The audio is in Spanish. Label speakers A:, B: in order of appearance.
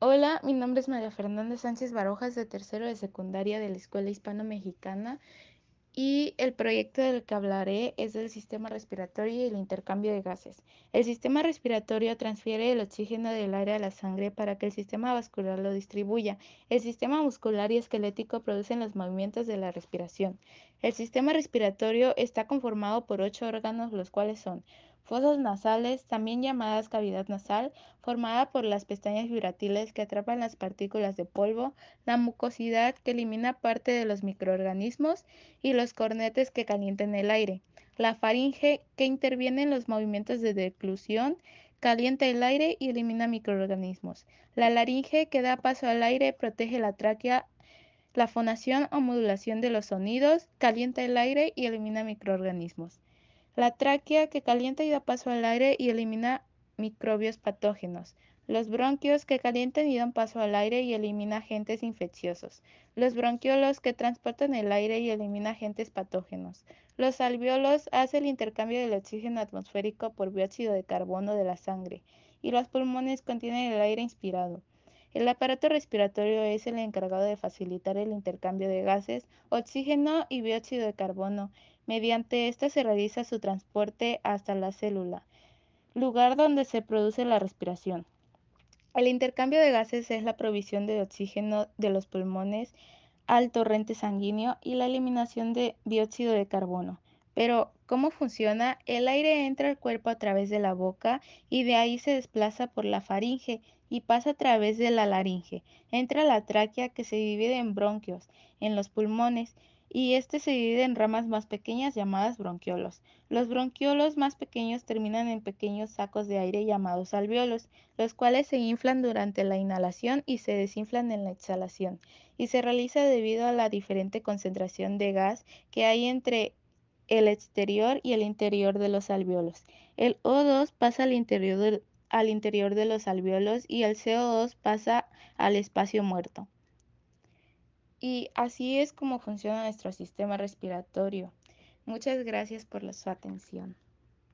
A: Hola, mi nombre es María Fernanda Sánchez Barojas, de tercero de secundaria de la Escuela Hispano-Mexicana, y el proyecto del que hablaré es del sistema respiratorio y el intercambio de gases. El sistema respiratorio transfiere el oxígeno del aire a la sangre para que el sistema vascular lo distribuya. El sistema muscular y esquelético producen los movimientos de la respiración. El sistema respiratorio está conformado por ocho órganos, los cuales son fosas nasales, también llamadas cavidad nasal, formada por las pestañas vibratiles que atrapan las partículas de polvo, la mucosidad que elimina parte de los microorganismos y los cornetes que calientan el aire, la faringe que interviene en los movimientos de declusión, calienta el aire y elimina microorganismos, la laringe que da paso al aire, protege la tráquea, la fonación o modulación de los sonidos, calienta el aire y elimina microorganismos. La tráquea que calienta y da paso al aire y elimina microbios patógenos. Los bronquios que calientan y dan paso al aire y elimina agentes infecciosos. Los bronquiolos que transportan el aire y elimina agentes patógenos. Los alveolos hacen el intercambio del oxígeno atmosférico por dióxido de carbono de la sangre. Y los pulmones contienen el aire inspirado. El aparato respiratorio es el encargado de facilitar el intercambio de gases, oxígeno y dióxido de carbono. Mediante ésta se realiza su transporte hasta la célula, lugar donde se produce la respiración. El intercambio de gases es la provisión de oxígeno de los pulmones al torrente sanguíneo y la eliminación de dióxido de carbono. Pero, ¿cómo funciona? El aire entra al cuerpo a través de la boca y de ahí se desplaza por la faringe y pasa a través de la laringe. Entra la tráquea que se divide en bronquios, en los pulmones, y este se divide en ramas más pequeñas llamadas bronquiolos. Los bronquiolos más pequeños terminan en pequeños sacos de aire llamados alveolos, los cuales se inflan durante la inhalación y se desinflan en la exhalación, y se realiza debido a la diferente concentración de gas que hay entre el exterior y el interior de los alveolos. El O2 pasa al interior, de los alveolos y el CO2 pasa al espacio muerto. Y así es como funciona nuestro sistema respiratorio. Muchas gracias por su atención.